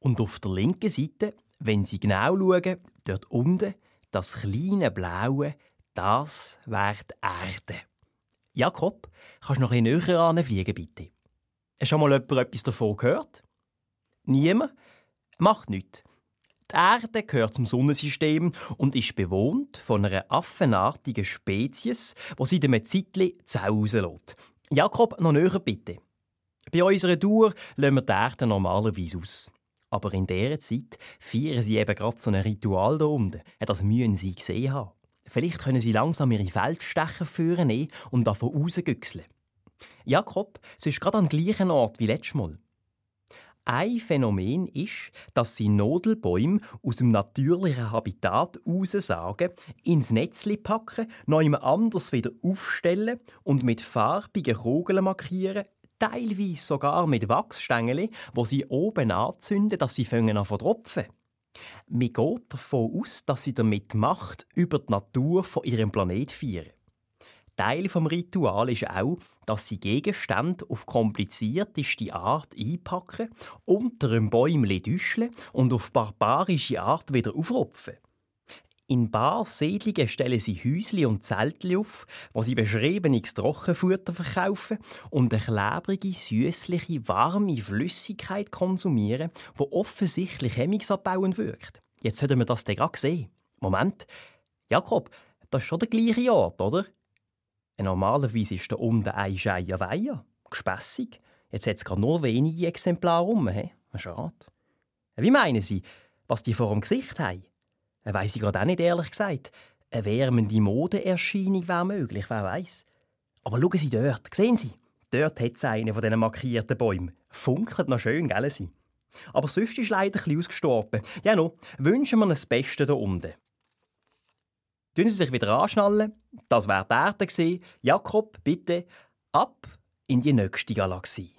Und auf der linken Seite, wenn Sie genau schauen, dort unten, das kleine Blaue, das wäre die Erde. Jakob, kannst du noch ein bisschen näher fliegen, bitte? Hast schon mal jemand etwas davon gehört? Niemand? Macht nichts. Die Erde gehört zum Sonnensystem und ist bewohnt von einer affenartigen Spezies, die sie dem Zeitli Zau rauslässt. Jakob, noch näher bitte. Bei unserer Tour lassen wir die Erde normalerweise aus. Aber in dieser Zeit feiern sie eben gerade so ein Ritual da unten. Das müssen sie gesehen haben. Vielleicht können sie langsam ihre Feldstecher führen und davon rausgüchseln. Jakob, es ist gerade am gleichen Ort wie letztes Mal. Ein Phänomen ist, dass sie Nodelbäume aus dem natürlichen Habitat raussagen, ins Netzli packen, noch jemand anders wieder aufstellen und mit farbigen Kugeln markieren, teilweise sogar mit Wachsstängeln, wo sie oben anzünden, dass sie an tropfen. Man geht davon aus, dass sie damit Macht über die Natur von ihrem Planet feiern. Teil vom Ritual ist auch, dass sie Gegenstände auf komplizierteste Art einpacken, unter einem Bäumchen düscheln und auf barbarische Art wieder aufrupfen. In Bar-Siedlungen stellen sie Häusli und Zeltli auf, wo sie beschriebenes Trockenfutter verkaufen und eine klebrige, süßliche, warme Flüssigkeit konsumieren, die offensichtlich hemmungsabbauend wirkt. Jetzt hätten wir das gerade gesehen. Moment. Jakob, das ist schon der gleiche Ort, oder? Normalerweise ist da unten ein Scheier Weiher. Gespässig. Jetzt hat es gerade nur wenige Exemplare rum. He? Schade. Wie meinen Sie, was die vor dem Gesicht haben? Weiss ich gerade auch nicht, ehrlich gesagt. Eine wärmende Modeerscheinung wäre möglich, wer weiß. Aber schauen Sie dort, sehen Sie? Dort hat es einen von diesen markierten Bäumen. Funkelt noch schön, gell? Sie? Aber sonst ist leider bisschen ausgestorben. Ja, no, wünschen wir das Beste hier unten. Tun Sie sich wieder anschnallen. Das wäre die Erde. Jakob, bitte ab in die nächste Galaxie.